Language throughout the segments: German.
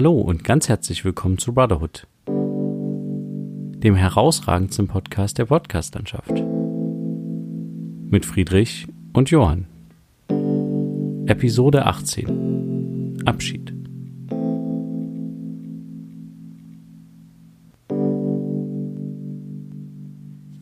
Hallo und ganz herzlich willkommen zu Brotherhood, dem herausragendsten Podcast der Podcastlandschaft. Mit Friedrich und Johann. Episode 18. Abschied.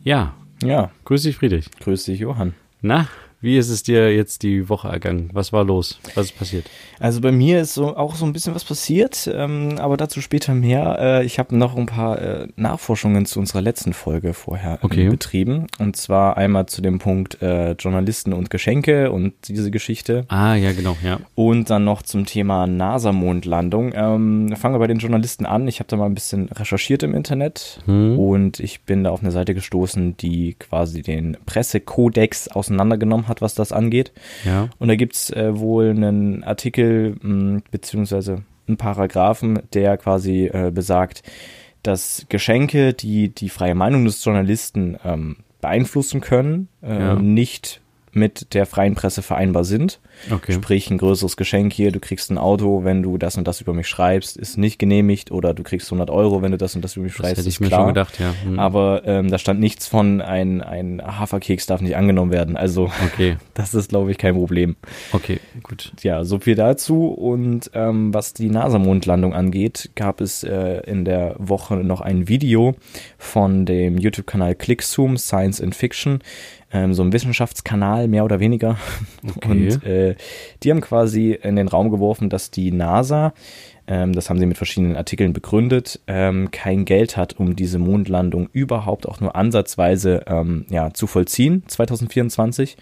Ja, Ja, grüß dich Friedrich. grüß dich, Johann. Na, wie ist es dir jetzt die Woche ergangen? Was war los? Was ist passiert? Also bei mir ist so auch so ein bisschen was passiert, ähm, aber dazu später mehr. Äh, ich habe noch ein paar äh, Nachforschungen zu unserer letzten Folge vorher ähm, Okay. betrieben. Und zwar einmal zu dem Punkt äh, Journalisten und Geschenke und diese Geschichte. Ah, ja, genau, ja. Und dann noch zum Thema NASA-Mondlandung. Ähm, fangen wir bei den Journalisten an. Ich habe da mal ein bisschen recherchiert im Internet Hm. und ich bin da auf eine Seite gestoßen, die quasi den Pressekodex auseinandergenommen hat, was das angeht. Ja. Und da gibt's äh, wohl einen Artikel mh, beziehungsweise einen Paragraphen, der quasi äh, besagt, dass Geschenke, die die freie Meinung des Journalisten ähm, beeinflussen können, äh, Ja. nicht mit der freien Presse vereinbar sind. Okay. Sprich, ein größeres Geschenk hier, du kriegst ein Auto, wenn du das und das über mich schreibst, ist nicht genehmigt oder du kriegst 100 Euro, wenn du das und das über mich Das schreibst, hätte ich mir klar. schon gedacht, ja. Hm. Aber ähm, da stand nichts von, ein, ein Haferkeks darf nicht angenommen werden. Also Okay, das ist, glaube ich, kein Problem. okay, gut. Ja, so viel dazu. Und ähm, was die NASA-Mondlandung angeht, gab es äh, in der Woche noch ein Video von dem YouTube-Kanal ClickZoom Science and Fiction, ähm, so ein Wissenschaftskanal mehr oder weniger. Okay. Und äh, die haben quasi in den Raum geworfen, dass die NASA, ähm, das haben sie mit verschiedenen Artikeln begründet, ähm, kein Geld hat, um diese Mondlandung überhaupt auch nur ansatzweise ähm, ja, zu vollziehen, 2024.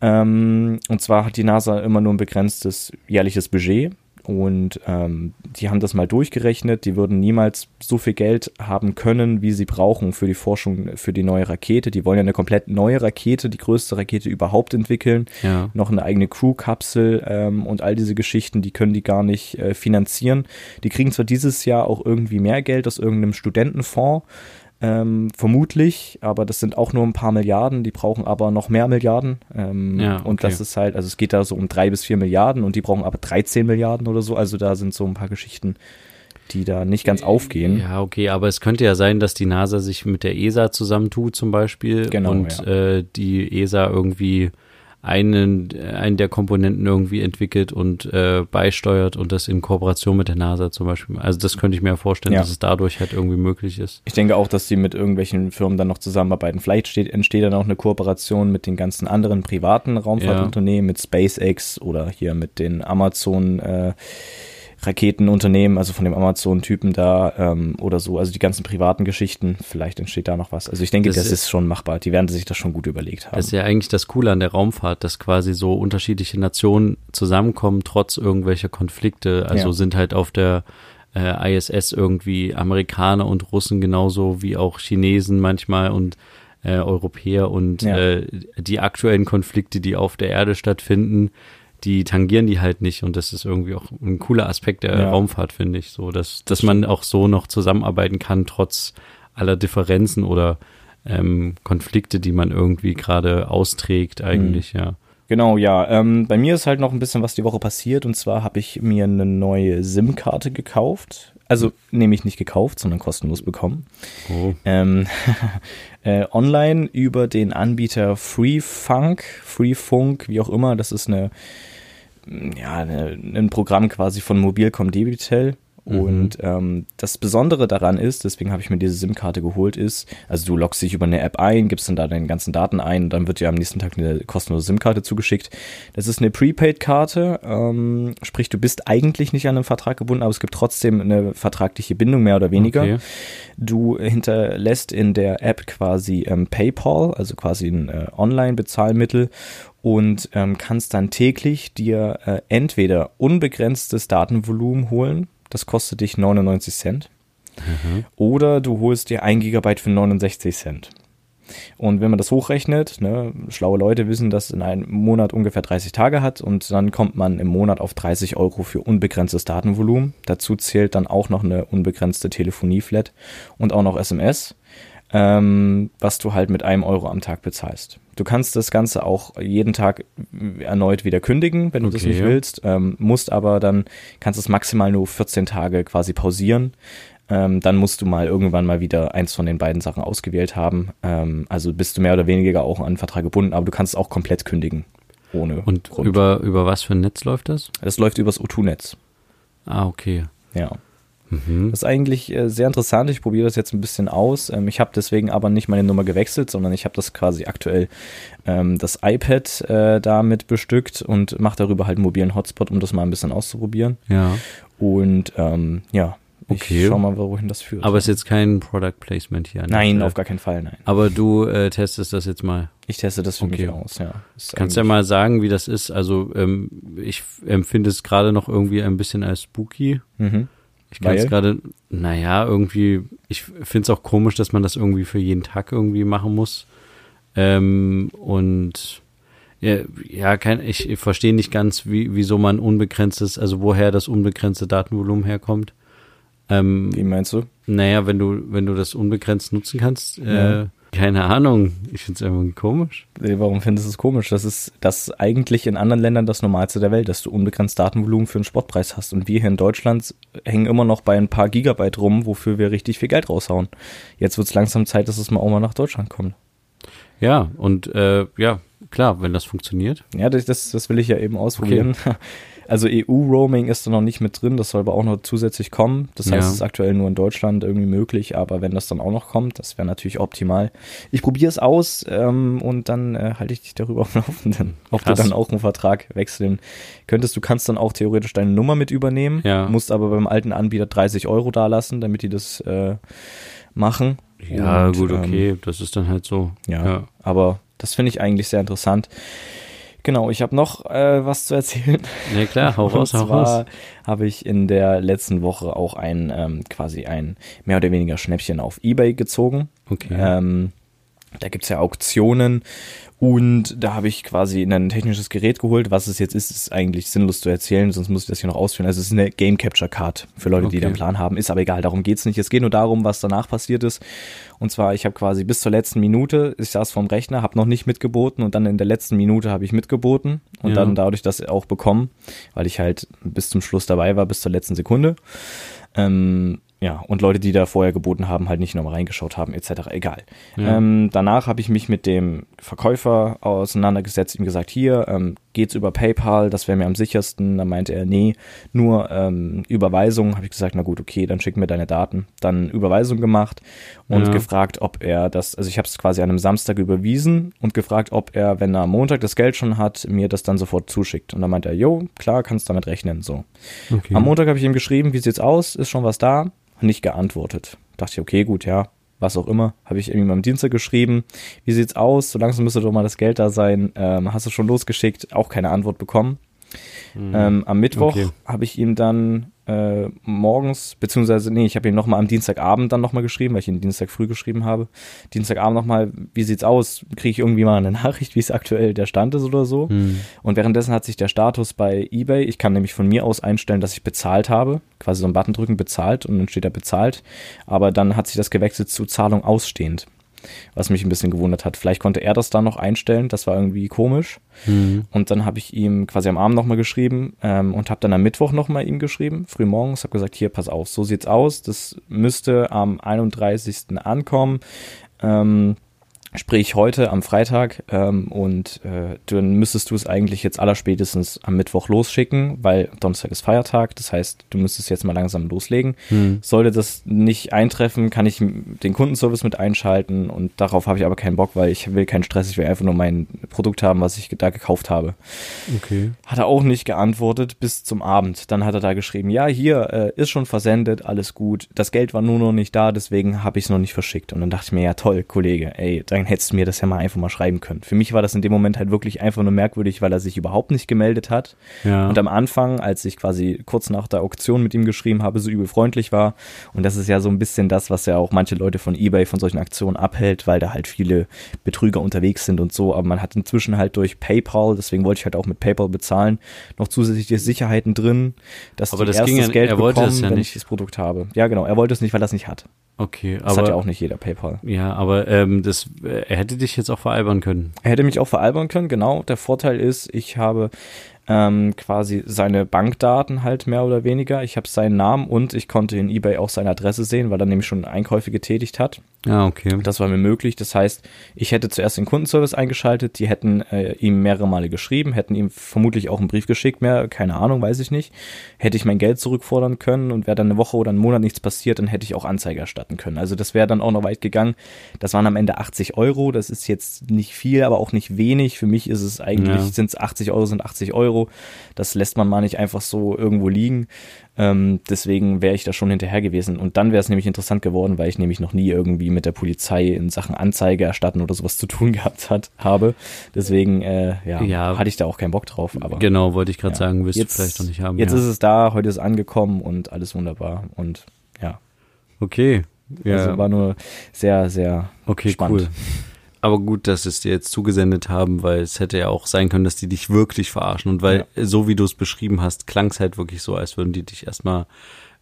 Ähm, und zwar hat die NASA immer nur ein begrenztes jährliches Budget. Und ähm, die haben das mal durchgerechnet. Die würden niemals so viel Geld haben können, wie sie brauchen für die Forschung für die neue Rakete. Die wollen ja eine komplett neue Rakete, die größte Rakete überhaupt entwickeln. Ja. Noch eine eigene Crew-Kapsel ähm, und all diese Geschichten, die können die gar nicht äh, finanzieren. Die kriegen zwar dieses Jahr auch irgendwie mehr Geld aus irgendeinem Studentenfonds, ähm, vermutlich, aber das sind auch nur ein paar Milliarden, die brauchen aber noch mehr Milliarden. Ähm, Ja, Und okay. das ist halt, also es geht da so um drei bis vier Milliarden und die brauchen aber 13 Milliarden oder so. Also da sind so ein paar Geschichten, die da nicht ganz aufgehen. Ja, okay, aber es könnte ja sein, dass die NASA sich mit der ESA zusammentut zum Beispiel Genau, und ja. äh, die ESA irgendwie einen, einen der Komponenten irgendwie entwickelt und äh, beisteuert und das in Kooperation mit der NASA zum Beispiel. Also das könnte ich mir ja vorstellen, Ja. dass es dadurch halt irgendwie möglich ist. Ich denke auch, dass die mit irgendwelchen Firmen dann noch zusammenarbeiten. Vielleicht steht, entsteht dann auch eine Kooperation mit den ganzen anderen privaten Raumfahrtunternehmen, mit SpaceX oder hier mit den Amazon äh, Raketenunternehmen, also von dem Amazon-Typen da ähm, oder so, also die ganzen privaten Geschichten, vielleicht entsteht da noch was. Also ich denke, Das das, ist- ist schon machbar. Die werden sich das schon gut überlegt haben. Das ist ja eigentlich das Coole an der Raumfahrt, dass quasi so unterschiedliche Nationen zusammenkommen, trotz irgendwelcher Konflikte. Also Ja. sind halt auf der äh, ISS irgendwie Amerikaner und Russen genauso wie auch Chinesen manchmal und äh, Europäer und Ja. äh, die aktuellen Konflikte, die auf der Erde stattfinden, die tangieren die halt nicht und das ist irgendwie auch ein cooler Aspekt der Ja. Raumfahrt, finde ich, so, dass, dass man auch so noch zusammenarbeiten kann, trotz aller Differenzen oder ähm, Konflikte, die man irgendwie gerade austrägt, eigentlich, Mhm. ja. Genau, ja. Ähm, bei mir ist halt noch ein bisschen was die Woche passiert und zwar habe ich mir eine neue SIM-Karte gekauft. Also nämlich nicht gekauft, sondern kostenlos bekommen. Oh, ähm, äh, online über den Anbieter FreeFunk, FreeFunk, wie auch immer. Das ist eine, ja, eine, ein Programm quasi von Mobilcom Debitel. Und ähm, das Besondere daran ist, deswegen habe ich mir diese SIM-Karte geholt, ist, also du loggst dich über eine App ein, gibst dann da deine ganzen Daten ein und dann wird dir am nächsten Tag eine kostenlose SIM-Karte zugeschickt. Das ist eine Prepaid-Karte, ähm, sprich, du bist eigentlich nicht an einen Vertrag gebunden, aber es gibt trotzdem eine vertragliche Bindung, mehr oder weniger. Okay. Du hinterlässt in der App quasi ähm, PayPal, also quasi ein äh, Online-Bezahlmittel und ähm, kannst dann täglich dir äh, entweder unbegrenztes Datenvolumen holen, das kostet dich 99 Cent, oder du holst dir ein Gigabyte für 69 Cent. Und wenn man das hochrechnet, ne, schlaue Leute wissen, dass in einem Monat ungefähr 30 Tage hat und dann kommt man im Monat auf 30 Euro für unbegrenztes Datenvolumen. Dazu zählt dann auch noch eine unbegrenzte Telefonieflat und auch noch SMS. Ähm, was du halt mit einem Euro am Tag bezahlst. Du kannst das Ganze auch jeden Tag erneut wieder kündigen, wenn du das Okay, nicht ja. willst, ähm, musst aber dann, kannst es maximal nur 14 Tage quasi pausieren. Ähm, dann musst du mal irgendwann mal wieder eins von den beiden Sachen ausgewählt haben. Ähm, also bist du mehr oder weniger auch an den Vertrag gebunden, aber du kannst es auch komplett kündigen. Ohne Und Grund. über, über was für ein Netz läuft das? das läuft übers O2-Netz. Ah, okay. Ja. Mhm. Das ist eigentlich äh, sehr interessant. Ich probiere das jetzt ein bisschen aus. Ähm, ich habe deswegen aber nicht meine Nummer gewechselt, sondern ich habe das quasi aktuell ähm, das iPad äh, damit bestückt und mache darüber halt einen mobilen Hotspot, um das mal ein bisschen auszuprobieren. Ja. Und ähm, ja, ich Okay. schau mal, wohin das führt. Aber es ist jetzt kein Product Placement hier. nein, auf gar keinen Fall, nein. Aber du äh, testest das jetzt mal. Ich teste das für Okay. mich aus, ja. Ist Kannst ja mal sagen, wie das ist. Also ähm, ich empfinde es gerade noch irgendwie ein bisschen als spooky. Mhm. Ich kann es gerade, naja, irgendwie, ich finde es auch komisch, dass man das irgendwie für jeden Tag irgendwie machen muss. Ähm, und ja, ja kein, ich, ich verstehe nicht ganz, wie, wieso man unbegrenztes, also woher das unbegrenzte Datenvolumen herkommt. Ähm, Wie meinst du? naja, wenn du, wenn du das unbegrenzt nutzen kannst, Ja. äh, keine Ahnung. Ich finde es einfach komisch. Nee, Warum findest du es komisch? Das ist das ist eigentlich in anderen Ländern das Normalste der Welt, dass du unbegrenzt Datenvolumen für einen Sportpreis hast. Und wir hier in Deutschland hängen immer noch bei ein paar Gigabyte rum, wofür wir richtig viel Geld raushauen. Jetzt wird es langsam Zeit, dass es mal auch mal nach Deutschland kommt. Ja, und äh, ja, klar, wenn das funktioniert. Ja, das, das, das will ich ja eben ausprobieren. Also EU-Roaming ist da noch nicht mit drin, das soll aber auch noch zusätzlich kommen. Das heißt, Ja. es ist aktuell nur in Deutschland irgendwie möglich, aber wenn das dann auch noch kommt, das wäre natürlich optimal. Ich probiere es aus ähm, und dann äh, halte ich dich darüber auf dem Laufenden, ob Krass. du dann auch einen Vertrag wechseln könntest. Du kannst dann auch theoretisch deine Nummer mit übernehmen, Ja. musst aber beim alten Anbieter 30 Euro dalassen, damit die das äh, machen. Ja, Und, gut, ähm, okay, das ist dann halt so. ja, aber das finde ich eigentlich sehr interessant. Genau, ich habe noch äh, was zu erzählen. Ja, klar, hau raus, hau raus. habe ich in der letzten Woche auch ein ähm, quasi ein mehr oder weniger Schnäppchen auf Ebay gezogen. Okay. Ähm, da gibt's ja Auktionen und da habe ich quasi ein technisches Gerät geholt. Was es jetzt ist, ist eigentlich sinnlos zu erzählen, sonst muss ich das hier noch ausführen. Also es ist eine Game Capture Card für Leute, die Okay. den Plan haben. Ist aber egal, darum geht's nicht. Es geht nur darum, was danach passiert ist. Und zwar, ich habe quasi bis zur letzten Minute, ich saß vorm Rechner, habe noch nicht mitgeboten und dann in der letzten Minute habe ich mitgeboten und Ja. dann dadurch das auch bekommen, weil ich halt bis zum Schluss dabei war, bis zur letzten Sekunde. Ähm, ja, und Leute, die da vorher geboten haben, halt nicht nochmal reingeschaut haben, etc. Egal. Ja. Ähm, danach habe ich mich mit dem Verkäufer auseinandergesetzt, ihm gesagt, hier, ähm, geht's über PayPal, das wäre mir am sichersten. Dann meinte er, nee, nur ähm, Überweisung. Habe ich gesagt, na gut, okay, dann schick mir deine Daten. Dann Überweisung gemacht und Ja. gefragt, ob er das, also ich habe es quasi an einem Samstag überwiesen und gefragt, ob er, wenn er am Montag das Geld schon hat, mir das dann sofort zuschickt. Und dann meinte er, jo, klar, kannst damit rechnen, so. okay. Am Montag habe ich ihm geschrieben, wie sieht's aus? Ist schon was da? Nicht geantwortet. Dachte ich, okay, gut, ja, was auch immer. Habe ich ihm am Dienstag geschrieben, wie sieht's aus? So langsam müsste doch mal das Geld da sein. Ähm, hast du schon losgeschickt? Auch keine Antwort bekommen. Ähm, am Mittwoch Okay. habe ich ihm dann äh, morgens, beziehungsweise, nee, ich habe ihm nochmal am Dienstagabend dann nochmal geschrieben, weil ich ihn Dienstag früh geschrieben habe. Dienstagabend nochmal, wie sieht's aus? Kriege ich irgendwie mal eine Nachricht, wie es aktuell der Stand ist oder so? Hm. Und währenddessen hat sich der Status bei eBay, ich kann nämlich von mir aus einstellen, dass ich bezahlt habe, quasi so einen Button drücken, bezahlt und dann steht da bezahlt, aber dann hat sich das gewechselt zu Zahlung ausstehend, was mich ein bisschen gewundert hat. Vielleicht konnte er das dann noch einstellen, das war irgendwie komisch. Hm. Und dann habe ich ihm quasi am Abend nochmal geschrieben ähm, und habe dann am Mittwoch nochmal ihm geschrieben, früh morgens, habe gesagt, hier, pass auf, so sieht's aus, das müsste am 31. ankommen. Ähm, Sprich heute am Freitag ähm, und äh, dann müsstest du es eigentlich jetzt allerspätestens am Mittwoch losschicken, weil Donnerstag ist Feiertag. Das heißt, du müsstest jetzt mal langsam loslegen. Hm. Sollte das nicht eintreffen, kann ich den Kundenservice mit einschalten und darauf habe ich aber keinen Bock, weil ich will keinen Stress. Ich will einfach nur mein Produkt haben, was ich da gekauft habe. Okay. Hat er auch nicht geantwortet bis zum Abend. Dann hat er da geschrieben, ja, hier äh, ist schon versendet, alles gut. Das Geld war nur noch nicht da, deswegen habe ich es noch nicht verschickt. Und dann dachte ich mir, ja toll, Kollege, ey, dann hättest du mir das ja mal einfach mal schreiben können. Für mich war das in dem Moment halt wirklich einfach nur merkwürdig, weil er sich überhaupt nicht gemeldet hat. Ja. Und am Anfang, als ich quasi kurz nach der Auktion mit ihm geschrieben habe, so übel freundlich war. Und das ist ja so ein bisschen das, was ja auch manche Leute von eBay von solchen Aktionen abhält, weil da halt viele Betrüger unterwegs sind und so. Aber man hat inzwischen halt durch PayPal, deswegen wollte ich halt auch mit PayPal bezahlen, noch zusätzliche Sicherheiten drin, dass Aber das erst ging das Geld er wollte bekommen, das ja wenn nicht. ich das Produkt habe. Ja, genau. Er wollte es nicht, weil er es nicht hat. Okay, Das hat aber ja auch nicht jeder PayPal. ja, aber ähm, das äh, er hätte dich jetzt auch veralbern können. Er hätte mich auch veralbern können, genau. Der Vorteil ist, ich habe ähm, quasi seine Bankdaten halt mehr oder weniger. Ich habe seinen Namen und ich konnte in eBay auch seine Adresse sehen, weil er nämlich schon Einkäufe getätigt hat. Ja, okay. Das war mir möglich. Das heißt, ich hätte zuerst den Kundenservice eingeschaltet, die hätten äh, ihm mehrere Male geschrieben, hätten ihm vermutlich auch einen Brief geschickt, mehr, keine Ahnung, weiß ich nicht. Hätte ich mein Geld zurückfordern können und wäre dann eine Woche oder einen Monat nichts passiert, dann hätte ich auch Anzeige erstatten können. Also das wäre dann auch noch weit gegangen. Das waren am Ende 80 Euro. Das ist jetzt nicht viel, aber auch nicht wenig. Für mich ist es eigentlich, Ja. sind es 80 Euro, sind 80 Euro. Das lässt man mal nicht einfach so irgendwo liegen. Ähm, deswegen wäre ich da schon hinterher gewesen. Und dann wäre es nämlich interessant geworden, weil ich nämlich noch nie irgendwie mit der Polizei in Sachen Anzeige erstatten oder sowas zu tun gehabt hat, habe. Deswegen, äh, ja, Ja. hatte ich da auch keinen Bock drauf. Aber Genau, wollte ich gerade ja. sagen, wirst jetzt, du vielleicht noch nicht haben. Jetzt ja. ist es da, heute ist es angekommen und alles wunderbar. Und ja, okay. Ja, also war nur sehr, sehr okay, spannend. cool. Aber gut, dass es dir jetzt zugesendet haben, weil es hätte ja auch sein können, dass die dich wirklich verarschen. Und weil, so wie du es beschrieben hast, klang es halt wirklich so, als würden die dich erstmal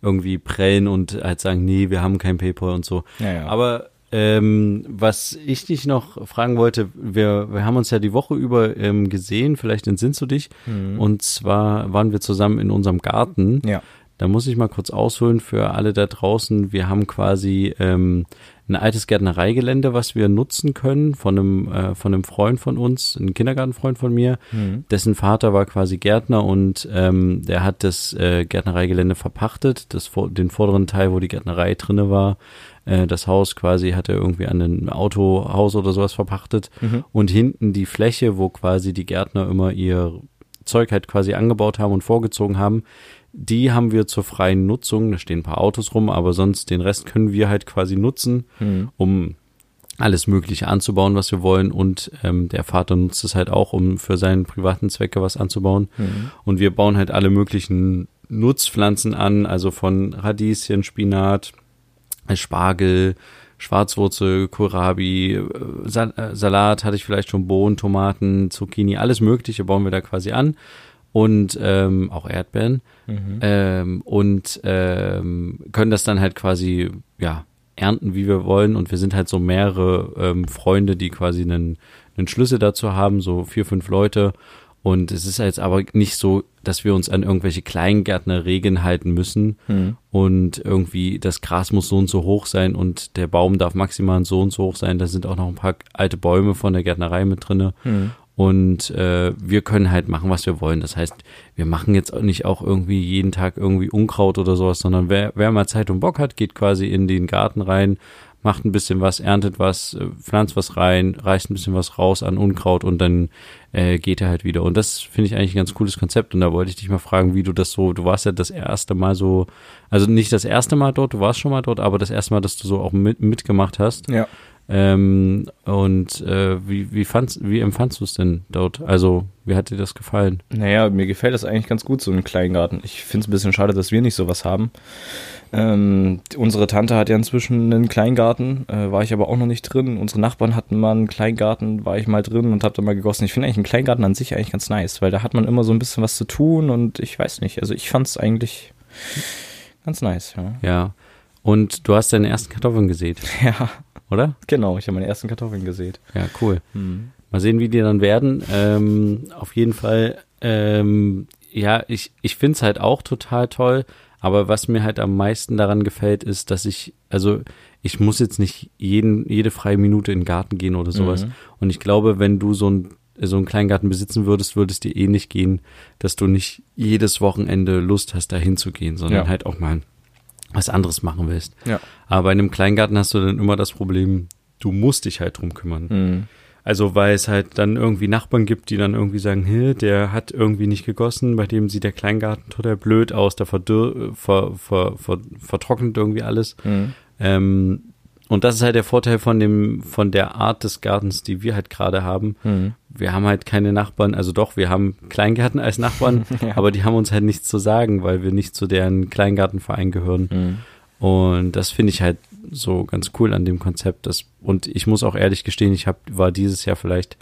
irgendwie prellen und halt sagen, nee, wir haben kein PayPal und so. Ja, ja. Aber ähm, was ich dich noch fragen wollte, wir, wir haben uns ja die Woche über ähm, gesehen, vielleicht entsinnst du dich. Und zwar waren wir zusammen in unserem Garten. Ja. Da muss ich mal kurz ausholen für alle da draußen. Wir haben quasi ähm, ein altes Gärtnereigelände, was wir nutzen können von einem, äh, von einem Freund von uns, ein Kindergartenfreund von mir. Dessen Vater war quasi Gärtner und ähm, der hat das äh, Gärtnereigelände verpachtet, das, den vorderen Teil, wo die Gärtnerei drinne war. Äh, das Haus quasi hat er irgendwie an ein Autohaus oder sowas verpachtet. Und hinten die Fläche, wo quasi die Gärtner immer ihr Zeug halt quasi angebaut haben und vorgezogen haben, die haben wir zur freien Nutzung. Da stehen ein paar Autos rum, aber sonst den Rest können wir halt quasi nutzen, um alles Mögliche anzubauen, was wir wollen. Und ähm, der Vater nutzt es halt auch, um für seinen privaten Zwecke was anzubauen. Und wir bauen halt alle möglichen Nutzpflanzen an, also von Radieschen, Spinat, äh, Spargel, Schwarzwurzel, Kohlrabi, äh, Sal äh, Salat hatte ich vielleicht schon, Bohnen, Tomaten, Zucchini, alles Mögliche bauen wir da quasi an. Und ähm, auch Erdbeeren. Ähm, und ähm, können das dann halt quasi, ja, ernten, wie wir wollen. Und wir sind halt so mehrere ähm, Freunde, die quasi einen, einen Schlüssel dazu haben, so vier, fünf Leute. Und es ist jetzt aber nicht so, dass wir uns an irgendwelche Kleingärtnerregeln halten müssen. Und irgendwie das Gras muss so und so hoch sein und der Baum darf maximal so und so hoch sein. Da sind auch noch ein paar alte Bäume von der Gärtnerei mit drinne. Und äh, wir können halt machen, was wir wollen. Das heißt, wir machen jetzt nicht auch irgendwie jeden Tag irgendwie Unkraut oder sowas, sondern wer, wer mal Zeit und Bock hat, geht quasi in den Garten rein, macht ein bisschen was, erntet was, äh, pflanzt was rein, reißt ein bisschen was raus an Unkraut und dann äh, geht er halt wieder. Und das finde ich eigentlich ein ganz cooles Konzept. Und da wollte ich dich mal fragen, wie du das so, du warst ja das erste Mal so, also nicht das erste Mal dort, du warst schon mal dort, aber das erste Mal, dass du so auch mit, mitgemacht hast. Ja. Ähm, und äh, wie, wie, fandst, wie empfandst du es denn dort? Also, wie hat dir das gefallen? Naja, mir gefällt das eigentlich ganz gut, so ein Kleingarten. Ich finde es ein bisschen schade, dass wir nicht sowas haben. Ähm, unsere Tante hat ja inzwischen einen Kleingarten, äh, war ich aber auch noch nicht drin. Unsere Nachbarn hatten mal einen Kleingarten, war ich mal drin und habe da mal gegossen. Ich finde eigentlich einen Kleingarten an sich eigentlich ganz nice, weil da hat man immer so ein bisschen was zu tun und ich weiß nicht. Also ich fand es eigentlich ganz nice, ja. Ja. Und du hast deine ersten Kartoffeln gesät, Ja, oder? genau. Ich habe meine ersten Kartoffeln gesät. Ja, cool. Mal sehen, wie die dann werden. Ähm, auf jeden Fall, ähm, ja, ich, ich finde es halt auch total toll. Aber was mir halt am meisten daran gefällt, ist, dass ich, also ich muss jetzt nicht jeden, jede freie Minute in den Garten gehen oder sowas. Und ich glaube, wenn du so ein so einen Kleingarten besitzen würdest, würde es dir ähnlich gehen, dass du nicht jedes Wochenende Lust hast, da hinzugehen, sondern Ja. halt auch mal was anderes machen willst. Ja. Aber bei einem Kleingarten hast du dann immer das Problem, du musst dich halt drum kümmern. Mhm. Also weil es halt dann irgendwie Nachbarn gibt, die dann irgendwie sagen, Hä, der hat irgendwie nicht gegossen, bei dem sieht der Kleingarten total blöd aus, der verdür ver, ver, ver, vertrocknet irgendwie alles. Mhm. Ähm, und das ist halt der Vorteil von dem, von der Art des Gartens, die wir halt gerade haben. Mhm. Wir haben halt keine Nachbarn, also doch, wir haben Kleingärten als Nachbarn, Ja. aber die haben uns halt nichts zu sagen, weil wir nicht zu deren Kleingartenverein gehören. Mhm. Und das finde ich halt so ganz cool an dem Konzept. Das, und ich muss auch ehrlich gestehen, ich hab, war dieses Jahr vielleicht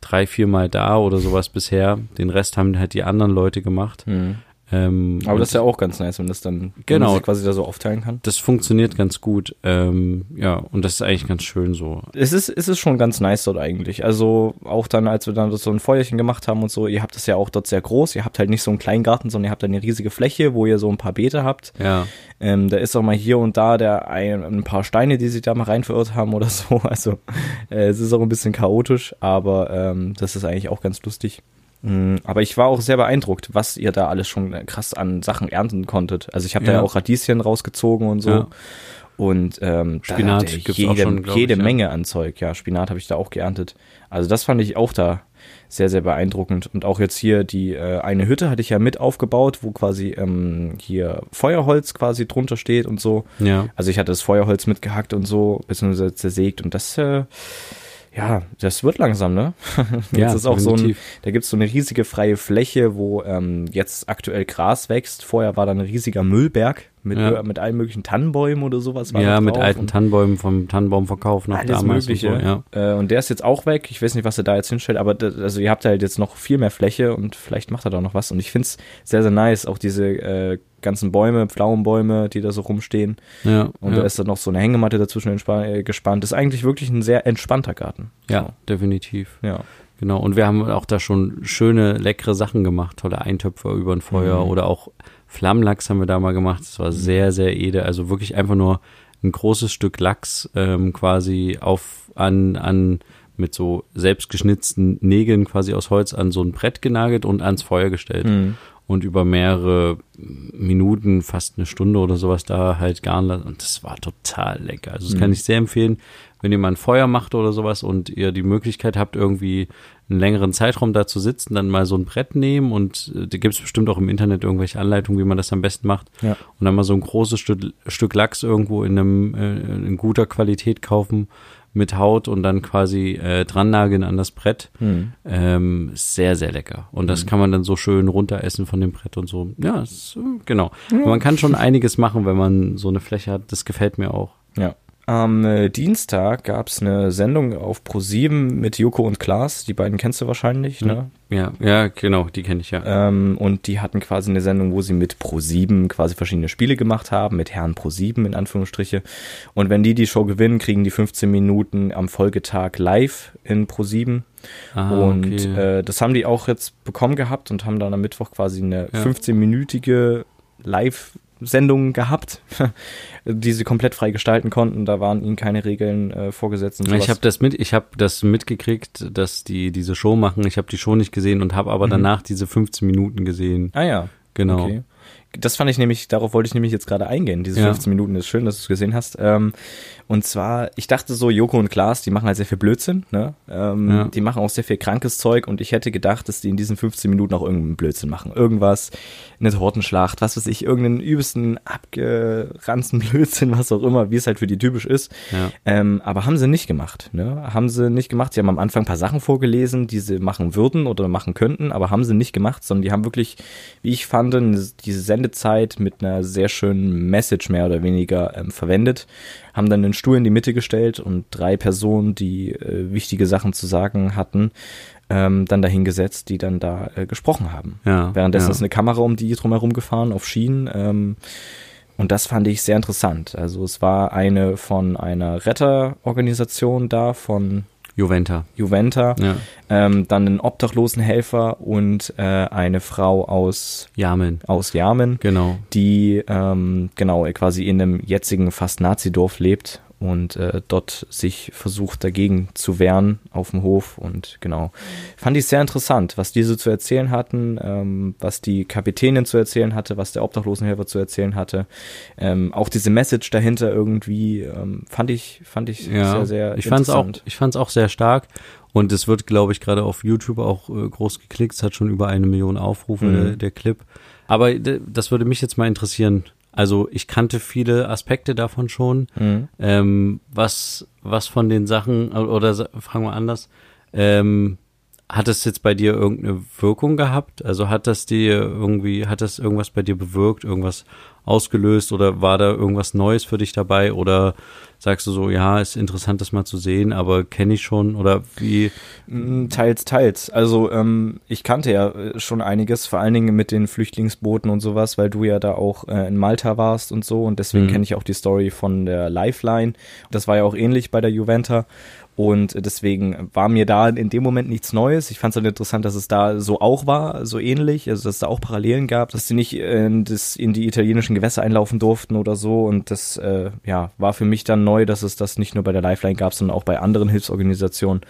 drei, vier Mal da oder sowas bisher. Den Rest haben halt die anderen Leute gemacht. Mhm. Ähm, Aber das ist ja auch ganz nice, wenn das dann Genau. man quasi da so aufteilen kann. das funktioniert ganz gut. Ähm, ja, und das ist eigentlich ganz schön so. Es ist, es ist schon ganz nice dort eigentlich. Also auch dann, als wir dann so ein Feuerchen gemacht haben und so, ihr habt das ja auch dort sehr groß. Ihr habt halt nicht so einen kleinen Garten, sondern ihr habt eine riesige Fläche, wo ihr so ein paar Beete habt. Ja, Ähm, da ist auch mal hier und da der ein, ein paar Steine, die sich da mal rein verirrt haben oder so. Also äh, es ist auch ein bisschen chaotisch, aber ähm, das ist eigentlich auch ganz lustig. Mm, Aber ich war auch sehr beeindruckt, was ihr da alles schon krass an Sachen ernten konntet. Also ich habe da Ja. ja auch Radieschen rausgezogen und so. Ja. Und ähm, Spinat gibt's jede, auch schon, jede ich, ja. Menge an Zeug. Ja, Spinat habe ich da auch geerntet. Also das fand ich auch da sehr, sehr beeindruckend. Und auch jetzt hier die äh, eine Hütte hatte ich ja mit aufgebaut, wo quasi ähm, hier Feuerholz quasi drunter steht und so. ja, Also ich hatte das Feuerholz mitgehackt und so, beziehungsweise zersägt und das, äh, ja, das wird langsam, ne? ja, Jetzt ist auch so ein, da gibt's so eine riesige freie Fläche, wo ähm, jetzt aktuell Gras wächst. Vorher war da ein riesiger Müllberg mit, Ja. mit allen möglichen Tannenbäumen oder sowas. War Ja, mit alten Tannenbäumen vom Tannenbaumverkauf noch alles damals Mögliche. und so, ja. äh, und der ist jetzt auch weg. Ich weiß nicht, was er da jetzt hinstellt, aber das, also ihr habt halt jetzt noch viel mehr Fläche und vielleicht macht er da noch was. Und ich find's sehr, sehr nice, auch diese äh, ganzen Bäume, Pflaumenbäume, die da so rumstehen. Ja, Und ja. da ist dann noch so eine Hängematte dazwischen äh, gespannt. Ist eigentlich wirklich ein sehr entspannter Garten. ja, definitiv. So, ja. Genau, und wir haben auch da schon schöne, leckere Sachen gemacht, tolle Eintöpfe über ein Feuer Mhm. oder auch Flammlachs haben wir da mal gemacht. Das war sehr, sehr edel. Also wirklich einfach nur ein großes Stück Lachs ähm, quasi auf an an mit so selbstgeschnitzten Nägeln quasi aus Holz an so ein Brett genagelt und ans Feuer gestellt Mhm. Und über mehrere Minuten, fast eine Stunde oder sowas da halt garen lassen. Und das war total lecker. Also das Mhm. kann ich sehr empfehlen, wenn ihr mal ein Feuer macht oder sowas und ihr die Möglichkeit habt, irgendwie einen längeren Zeitraum da zu sitzen, dann mal so ein Brett nehmen und äh, da gibt es bestimmt auch im Internet irgendwelche Anleitungen, wie man das am besten macht. Ja. Und dann mal so ein großes Stück, Stück Lachs irgendwo in einem äh, in guter Qualität kaufen mit Haut und dann quasi äh, dran nageln an das Brett. Mhm. Ähm, sehr, sehr lecker. Und das kann man dann so schön runteressen von dem Brett und so. Ja, ist, äh, genau. Man kann schon einiges machen, wenn man so eine Fläche hat. Das gefällt mir auch. Ja. Am äh, Dienstag gab's eine Sendung auf Pro7 mit Joko und Klaas. Die beiden kennst du wahrscheinlich, ne? Ja, ja, genau, die kenne ich ja. Ähm, und die hatten quasi eine Sendung, wo sie mit Pro7 quasi verschiedene Spiele gemacht haben, mit Herrn Pro7 in Anführungsstriche. Und wenn die die Show gewinnen, kriegen die 15 Minuten am Folgetag live in Pro7. Ah, und okay. äh, das haben die auch jetzt bekommen gehabt und haben dann am Mittwoch quasi eine Ja. 15-minütige Live-Sendung gehabt, die sie komplett frei gestalten konnten. Da waren ihnen keine Regeln äh, vorgesetzt. Und sowas. ich habe das mit, ich habe das mitgekriegt, dass die diese Show machen. Ich habe die Show nicht gesehen und habe aber Mhm. danach diese 15 Minuten gesehen. ah ja, Genau. Okay. Das fand ich nämlich, darauf wollte ich nämlich jetzt gerade eingehen. Diese Ja. 15 Minuten ist schön, dass du es gesehen hast. Ähm, und zwar, ich dachte so, Joko und Klaas, die machen halt sehr viel Blödsinn, ne? Ähm, Ja. Die machen auch sehr viel krankes Zeug und ich hätte gedacht, dass die in diesen 15 Minuten auch irgendeinen Blödsinn machen. Irgendwas, eine Tortenschlacht, was weiß ich, irgendeinen übelsten, abgeranzten Blödsinn, was auch immer, wie es halt für die typisch ist. Ja. Ähm, aber haben sie nicht gemacht, ne? Haben sie nicht gemacht. Sie haben am Anfang ein paar Sachen vorgelesen, die sie machen würden oder machen könnten, aber haben sie nicht gemacht, sondern die haben wirklich, wie ich fand, diese Sendezeit mit einer sehr schönen Message mehr oder weniger ähm, verwendet, haben dann einen Stuhl in die Mitte gestellt und drei Personen, die äh, wichtige Sachen zu sagen hatten, ähm, dann dahingesetzt, die dann da äh, gesprochen haben. Ja, Währenddessen ja. ist eine Kamera um die drumherum gefahren auf Schienen. Ähm, und das fand ich sehr interessant. Also es war eine von einer Retterorganisation da, von Juventa. Juventa, Ja. ähm, dann ein Obdachlosenhelfer und äh, eine Frau aus, Jamen. aus Yamen, Genau. die ähm, genau quasi in einem jetzigen fast Nazi-Dorf lebt und äh, dort sich versucht dagegen zu wehren auf dem Hof und genau fand ich sehr interessant, was diese zu erzählen hatten, ähm, was die Kapitänin zu erzählen hatte, was der Obdachlosenhelfer zu erzählen hatte, ähm, auch diese Message dahinter irgendwie ähm, fand ich fand ich Ja, sehr sehr ich fand's auch, interessant. ich fand's auch sehr stark. Und es wird, glaube ich, gerade auf YouTube auch äh, groß geklickt. Es hat schon über eine Million Aufrufe, Mhm. der, der Clip. Aber d- das würde mich jetzt mal interessieren. Also ich kannte viele Aspekte davon schon. Mhm. Ähm, was, was von den Sachen, oder sa- fragen wir anders, ähm, hat es jetzt bei dir irgendeine Wirkung gehabt? Also hat das dir irgendwie, hat das irgendwas bei dir bewirkt, irgendwas ausgelöst oder war da irgendwas Neues für dich dabei oder sagst du so, ja, ist interessant, das mal zu sehen, aber kenne ich schon oder wie? Mm, teils, teils. Also ähm, ich kannte ja äh, schon einiges, vor allen Dingen mit den Flüchtlingsbooten und sowas, weil du ja da auch äh, in Malta warst und so und deswegen mhm. kenne ich auch die Story von der Lifeline. Das war ja auch ähnlich bei der Juventa und deswegen war mir da in dem Moment nichts Neues. Ich fand es halt interessant, dass es da so auch war, so ähnlich, also dass es da auch Parallelen gab, dass sie nicht in, das, in die italienischen Gewässer einlaufen durften oder so. Und das äh, ja, war für mich dann neu, dass es das nicht nur bei der Lifeline gab, sondern auch bei anderen Hilfsorganisationen.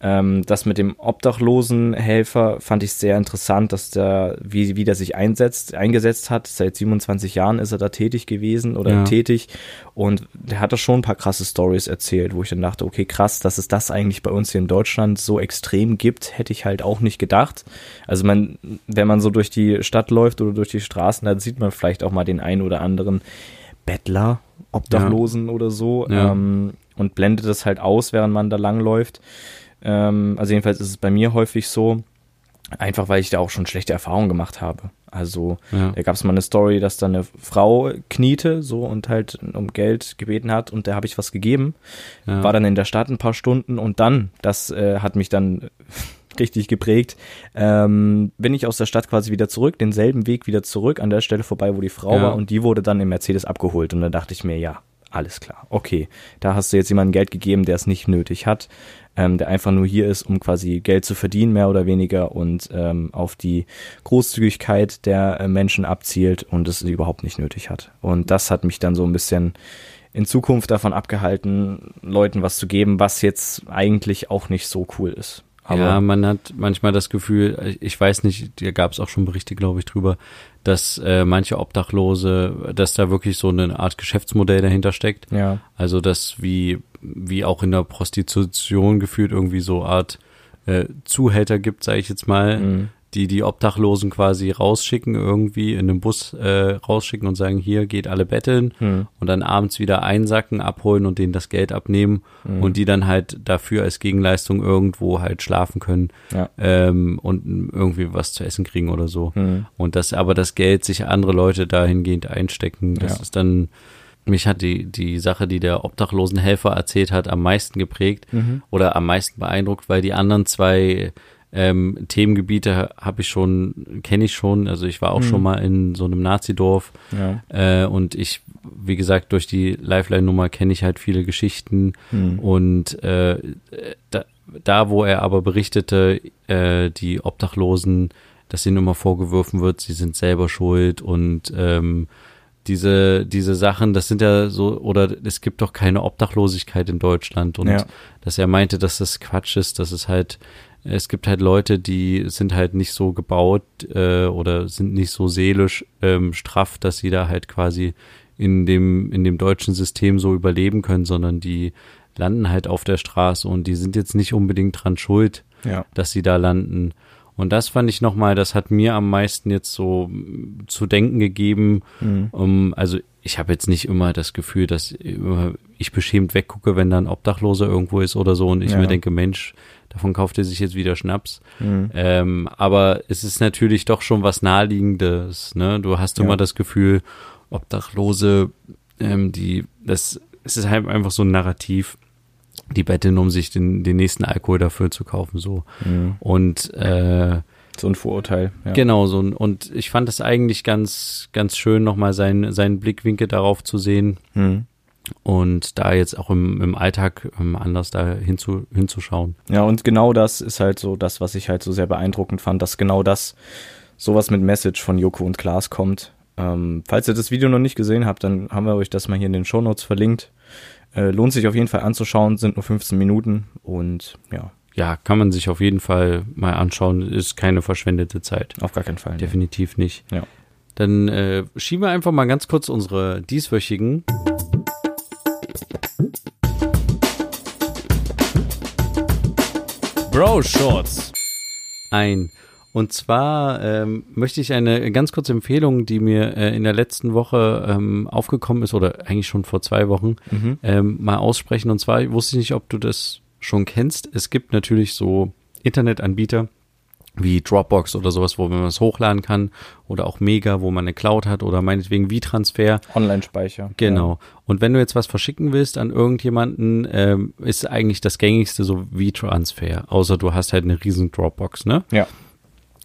Ähm, das mit dem Obdachlosenhelfer fand ich sehr interessant, dass der, wie, wie der sich einsetzt, eingesetzt hat. Seit 27 Jahren ist er da tätig gewesen oder ja. tätig. Und der hat da schon ein paar krasse Stories erzählt, wo ich dann dachte, okay, krass, dass es das eigentlich bei uns hier in Deutschland so extrem gibt, hätte ich halt auch nicht gedacht. Also man, wenn man so durch die Stadt läuft oder durch die Straßen, dann sieht man vielleicht auch mal den einen oder anderen Bettler, Obdachlosen ja. oder so ja. ähm, und blendet das halt aus, während man da langläuft. Ähm, also jedenfalls ist es bei mir häufig so, einfach weil ich da auch schon schlechte Erfahrungen gemacht habe. Also ja. da gab es mal eine Story, dass da eine Frau kniete so und halt um Geld gebeten hat und da habe ich was gegeben. Ja. War dann in der Stadt ein paar Stunden und dann, das äh, hat mich dann richtig geprägt, ähm, bin ich aus der Stadt quasi wieder zurück, denselben Weg wieder zurück an der Stelle vorbei, wo die Frau ja. war und die wurde dann im Mercedes abgeholt und da dachte ich mir, ja, alles klar, okay, da hast du jetzt jemandem Geld gegeben, der es nicht nötig hat ähm, der einfach nur hier ist, um quasi Geld zu verdienen, mehr oder weniger, und ähm, auf die Großzügigkeit der äh, Menschen abzielt und es überhaupt nicht nötig hat. Und das hat mich dann so ein bisschen in Zukunft davon abgehalten, Leuten was zu geben, was jetzt eigentlich auch nicht so cool ist. Aber ja, man hat manchmal das Gefühl, ich weiß nicht, da gab es auch schon Berichte, glaube ich, drüber, dass äh, manche Obdachlose, dass da wirklich so eine Art Geschäftsmodell dahinter steckt. Ja. Also dass wie wie auch in der Prostitution gefühlt irgendwie so Art äh, Zuhälter gibt, sage ich jetzt mal, mhm die die Obdachlosen quasi rausschicken, irgendwie in einem Bus äh, rausschicken und sagen, hier geht alle betteln hm. und dann abends wieder einsacken, abholen und denen das Geld abnehmen hm. und die dann halt dafür als Gegenleistung irgendwo halt schlafen können ja. ähm, und irgendwie was zu essen kriegen oder so. Hm. Und das aber das Geld sich andere Leute dahingehend einstecken, das ja. ist dann mich hat die, die Sache, die der Obdachlosenhelfer erzählt hat, am meisten geprägt mhm. oder am meisten beeindruckt, weil die anderen zwei ähm, Themengebiete habe ich schon, kenne ich schon. Also ich war auch mhm. schon mal in so einem Nazi-Dorf ja. äh, und ich, wie gesagt, durch die Lifeline-Nummer kenne ich halt viele Geschichten mhm. und äh, da, da, wo er aber berichtete, äh, die Obdachlosen, dass ihnen immer vorgeworfen wird, sie sind selber schuld und ähm, diese, diese Sachen, das sind ja so, oder es gibt doch keine Obdachlosigkeit in Deutschland und ja. dass er meinte, dass das Quatsch ist, dass es halt es gibt halt Leute, die sind halt nicht so gebaut äh, oder sind nicht so seelisch ähm, straff, dass sie da halt quasi in dem, in dem deutschen System so überleben können, sondern die landen halt auf der Straße und die sind jetzt nicht unbedingt dran schuld, ja. dass sie da landen. Und das fand ich nochmal, das hat mir am meisten jetzt so zu denken gegeben. Mhm. Um, also ich habe jetzt nicht immer das Gefühl, dass ich beschämt weggucke, wenn da ein Obdachloser irgendwo ist oder so und ich ja. mir denke, Mensch, davon kauft er sich jetzt wieder Schnaps. Mhm. Ähm, aber es ist natürlich doch schon was Naheliegendes. Ne? Du hast ja. immer das Gefühl, Obdachlose, ähm, die, das, es ist halt einfach so ein Narrativ, die betteln, um sich den, den nächsten Alkohol dafür zu kaufen, so. Mhm. Und äh, so ein Vorurteil. Ja. Genau, so ein, und ich fand es eigentlich ganz, ganz schön, nochmal seinen, seinen Blickwinkel darauf zu sehen. Mhm und da jetzt auch im, im Alltag ähm, anders da hinzu, hinzuschauen. Ja, und genau das ist halt so das, was ich halt so sehr beeindruckend fand, dass genau das sowas mit Message von Joko und Klaas kommt. Ähm, falls ihr das Video noch nicht gesehen habt, dann haben wir euch das mal hier in den Show Notes verlinkt. Äh, lohnt sich auf jeden Fall anzuschauen, sind nur 15 Minuten und ja. Ja, kann man sich auf jeden Fall mal anschauen, ist keine verschwendete Zeit. Auf gar keinen Fall. Definitiv nee. nicht. Ja. Dann äh, schieben wir einfach mal ganz kurz unsere dieswöchigen Bro Shorts ein. Und zwar ähm, möchte ich eine ganz kurze Empfehlung, die mir äh, in der letzten Woche ähm, aufgekommen ist, oder eigentlich schon vor zwei Wochen, mhm. ähm, mal aussprechen. Und zwar wusste ich nicht, ob du das schon kennst. Es gibt natürlich so Internetanbieter, wie Dropbox oder sowas, wo man was hochladen kann oder auch Mega, wo man eine Cloud hat oder meinetwegen V-Transfer. Online-Speicher. Genau. Und wenn du jetzt was verschicken willst an irgendjemanden, ähm, ist eigentlich das gängigste so V-Transfer, außer du hast halt eine riesen Dropbox, ne? Ja.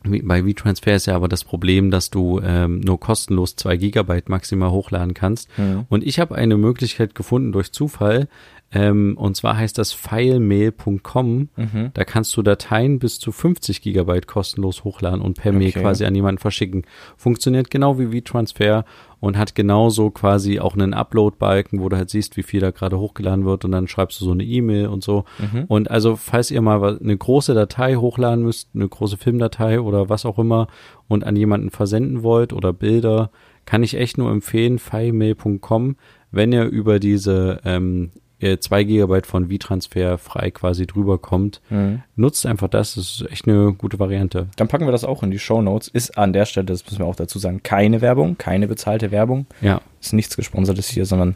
Wie- Bei V-Transfer ist ja aber das Problem, dass du ähm, nur kostenlos zwei Gigabyte maximal hochladen kannst. Mhm. Und ich habe eine Möglichkeit gefunden durch Zufall. Ähm, und zwar heißt das filemail.com. Mhm. Da kannst du Dateien bis zu 50 Gigabyte kostenlos hochladen und per Mail Okay. quasi an jemanden verschicken. Funktioniert genau wie V-Transfer und hat genauso quasi auch einen Upload-Balken, wo du halt siehst, wie viel da gerade hochgeladen wird und dann schreibst du so eine E-Mail und so. Mhm. Und also, falls ihr mal eine große Datei hochladen müsst, eine große Filmdatei oder was auch immer und an jemanden versenden wollt oder Bilder, kann ich echt nur empfehlen, filemail.com, wenn ihr über diese ähm, 2 Gigabyte von V-Transfer frei quasi drüber kommt. Mhm. Nutzt einfach das, das ist echt eine gute Variante. Dann packen wir das auch in die Show Notes. Ist an der Stelle, das müssen wir auch dazu sagen, keine Werbung, keine bezahlte Werbung. Ja, Ist nichts gesponsertes hier, sondern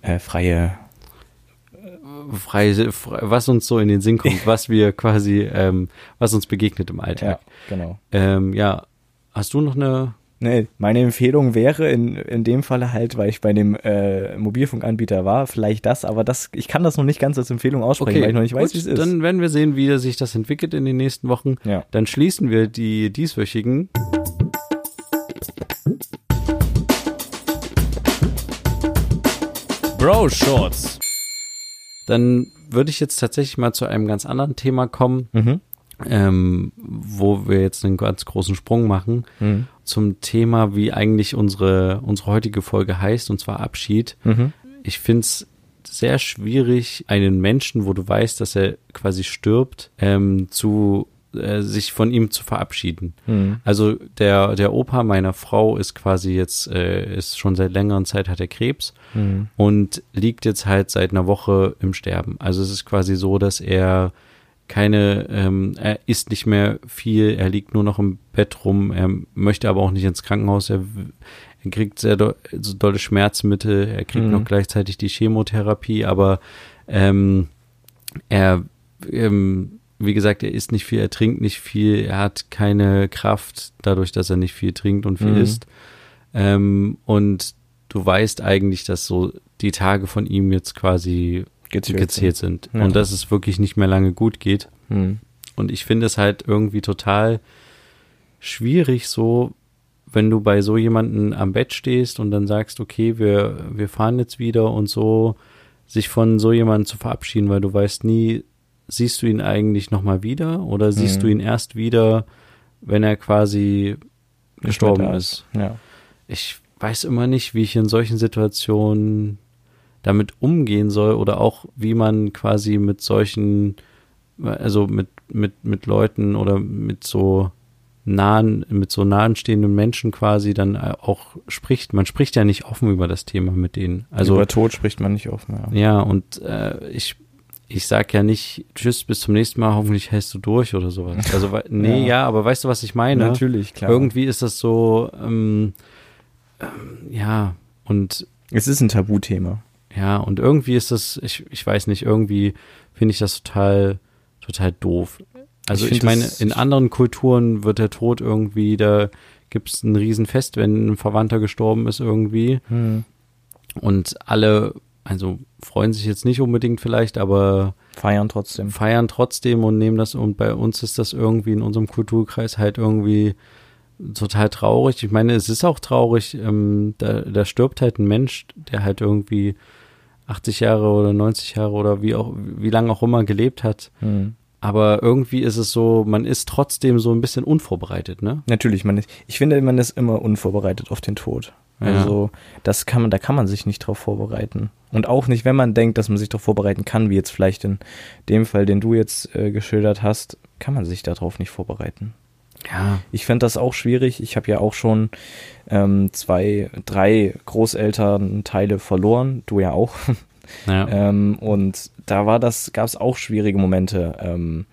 äh, freie. frei, frei, was uns so in den Sinn kommt, was wir quasi, ähm, was uns begegnet im Ja, Alltag. genau. Ähm, ja, hast du noch eine Nee, meine Empfehlung wäre in, in dem Falle halt, weil ich bei dem äh, Mobilfunkanbieter war, vielleicht das, aber das, ich kann das noch nicht ganz als Empfehlung aussprechen, weil ich noch nicht weiß, wie es ist. Dann werden wir sehen, wie sich das entwickelt in den nächsten Wochen. ja. Dann schließen wir die dieswöchigen. Bro Shorts. Dann würde ich jetzt tatsächlich mal zu einem ganz anderen Thema kommen, Mhm. Ähm, wo wir jetzt einen ganz großen Sprung machen Mhm. zum Thema, wie eigentlich unsere, unsere heutige Folge heißt, und zwar Abschied. Mhm. Ich finde es sehr schwierig, einen Menschen, wo du weißt, dass er quasi stirbt, ähm, zu äh, sich von ihm zu verabschieden. Mhm. Also der, der Opa meiner Frau ist quasi jetzt, äh, ist schon seit längerer Zeit hat er Krebs Mhm. und liegt jetzt halt seit einer Woche im Sterben. Also es ist quasi so, dass er keine, ähm, er isst nicht mehr viel, er liegt nur noch im Bett rum, er möchte aber auch nicht ins Krankenhaus, er, er kriegt sehr do, so dolle Schmerzmittel, er kriegt Mhm. noch gleichzeitig die Chemotherapie, aber ähm, er, ähm, wie gesagt, er isst nicht viel, er trinkt nicht viel, er hat keine Kraft dadurch, dass er nicht viel trinkt und viel Mhm. isst. Ähm, und du weißt eigentlich, dass so die Tage von ihm jetzt quasi Gezählt gezählt sind Ja. und dass es wirklich nicht mehr lange gut geht. Mhm. Und ich finde es halt irgendwie total schwierig, so, wenn du bei so jemanden am Bett stehst und dann sagst, okay, wir, wir fahren jetzt wieder und so, sich von so jemandem zu verabschieden, weil du weißt nie, siehst du ihn eigentlich nochmal wieder oder siehst Mhm. du ihn erst wieder, wenn er quasi gestorben ist. Ja. Ich weiß immer nicht, wie ich in solchen Situationen damit umgehen soll oder auch wie man quasi mit solchen, also mit, mit, mit Leuten oder mit so nahen, mit so nahen stehenden Menschen quasi dann auch spricht. Man spricht ja nicht offen über das Thema mit denen. Also Über Tod spricht man nicht offen. Ja. ja, und äh, ich, ich sag ja nicht, tschüss, bis zum nächsten Mal, hoffentlich hältst du durch oder sowas. Also, nee, Ja. ja. aber weißt du, was ich meine? Natürlich, klar. Irgendwie ist das so, ähm, ähm, ja, und es ist ein Tabuthema. Ja, und irgendwie ist das, ich, ich weiß nicht, irgendwie finde ich das total, total doof. Also Ich ich, meine, in anderen Kulturen wird der Tod irgendwie, da gibt's ein Riesenfest, wenn ein Verwandter gestorben ist irgendwie. Mhm. Und alle, also freuen sich jetzt nicht unbedingt vielleicht, aber Feiern trotzdem. feiern trotzdem und nehmen das und bei uns ist das irgendwie in unserem Kulturkreis halt irgendwie total traurig. Ich meine, es ist auch traurig, ähm, da, da stirbt halt ein Mensch, der halt irgendwie 80 Jahre oder 90 Jahre oder wie auch, wie lange auch immer gelebt hat. Mhm. Aber irgendwie ist es so, man ist trotzdem so ein bisschen unvorbereitet, ne? Natürlich, man ist, ich finde, man ist immer unvorbereitet auf den Tod. Ja. Also, das kann man, da kann man sich nicht drauf vorbereiten. Und auch nicht, wenn man denkt, dass man sich darauf vorbereiten kann, wie jetzt vielleicht in dem Fall, den du jetzt äh, geschildert hast, kann man sich darauf nicht vorbereiten. Ja. Ich fände das auch schwierig. Ich habe ja auch schon ähm, zwei, drei Großelternteile verloren. Du ja auch. Ja. Ähm, und da war das, gab es auch schwierige Momente. Ähm,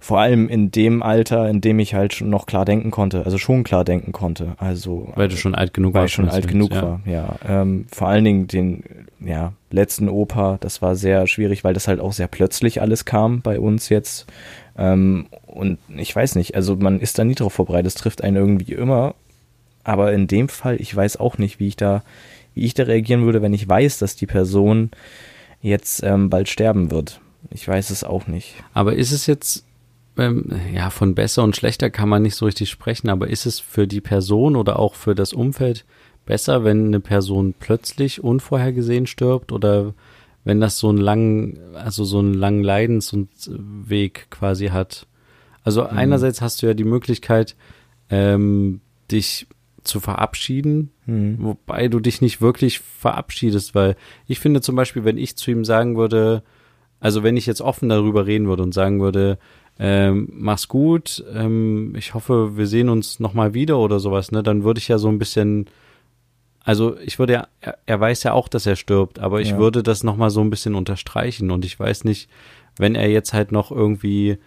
vor allem in dem Alter, in dem ich halt schon noch klar denken konnte, also schon klar denken konnte. Also weil du schon alt genug weil warst. ich schon alt genug ja. war, ja. Ähm, vor allen Dingen den ja, letzten Opa, das war sehr schwierig, weil das halt auch sehr plötzlich alles kam bei uns jetzt. Ähm, und ich weiß nicht, also man ist da nie drauf vorbereitet, es trifft einen irgendwie immer. Aber in dem Fall, ich weiß auch nicht, wie ich da, wie ich da reagieren würde, wenn ich weiß, dass die Person jetzt ähm, bald sterben wird. Ich weiß es auch nicht. Aber ist es jetzt, ähm, ja, von besser und schlechter kann man nicht so richtig sprechen, aber ist es für die Person oder auch für das Umfeld besser, wenn eine Person plötzlich unvorhergesehen stirbt oder wenn das so einen langen, also so einen langen Leidensweg quasi hat? Also mhm. einerseits hast du ja die Möglichkeit, ähm, dich zu verabschieden, mhm. wobei du dich nicht wirklich verabschiedest, weil ich finde zum Beispiel, wenn ich zu ihm sagen würde, also wenn ich jetzt offen darüber reden würde und sagen würde, ähm, mach's gut, ähm, ich hoffe, wir sehen uns nochmal wieder oder sowas, ne, dann würde ich ja so ein bisschen, also ich würde ja, er, er weiß ja auch, dass er stirbt, aber ich ja. würde das nochmal so ein bisschen unterstreichen und ich weiß nicht, wenn er jetzt halt noch irgendwie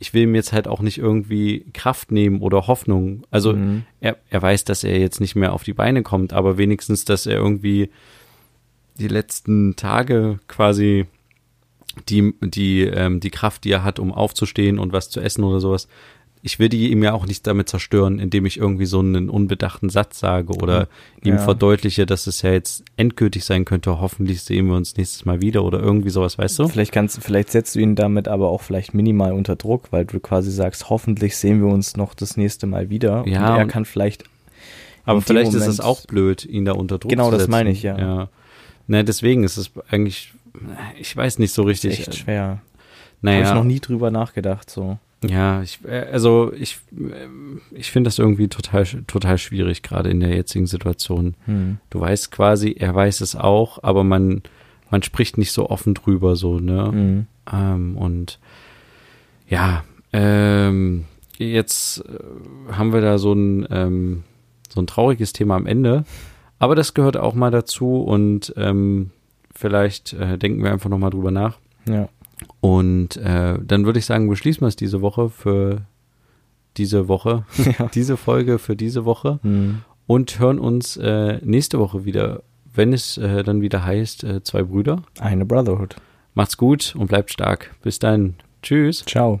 ich will ihm jetzt halt auch nicht irgendwie Kraft nehmen oder Hoffnung. Also mhm. er, er weiß, dass er jetzt nicht mehr auf die Beine kommt, aber wenigstens, dass er irgendwie die letzten Tage quasi die, die, ähm, die Kraft, die er hat, um aufzustehen und was zu essen oder sowas, ich will die ihm ja auch nicht damit zerstören, indem ich irgendwie so einen unbedachten Satz sage oder ja. ihm verdeutliche, dass es ja jetzt endgültig sein könnte. Hoffentlich sehen wir uns nächstes Mal wieder oder irgendwie sowas, weißt du? Vielleicht kannst, vielleicht setzt du ihn damit aber auch vielleicht minimal unter Druck, weil du quasi sagst, hoffentlich sehen wir uns noch das nächste Mal wieder. Ja. Und er kann vielleicht. Aber vielleicht Moment, ist es auch blöd, ihn da unter Druck genau zu setzen. Genau, das meine ich, ja. ja. Ne, deswegen ist es eigentlich, ich weiß nicht so richtig. Echt schwer. Naja. Habe ich noch nie drüber nachgedacht, so. Ja, ich, äh, also ich, äh, ich finde das irgendwie total, total schwierig, gerade in der jetzigen Situation. Hm. Du weißt quasi, er weiß es auch, aber man, man spricht nicht so offen drüber, so, ne? Hm. Ähm, und ja, ähm, jetzt äh, haben wir da so ein, ähm, so ein trauriges Thema am Ende, aber das gehört auch mal dazu und ähm, vielleicht äh, denken wir einfach nochmal drüber nach. Ja. Und äh, dann würde ich sagen, beschließen wir es diese Woche für diese Woche, ja. diese Folge für diese Woche mhm. und hören uns äh, nächste Woche wieder, wenn es äh, dann wieder heißt, äh, zwei Brüder. Eine Brotherhood. Macht's gut und bleibt stark. Bis dann. Tschüss. Ciao.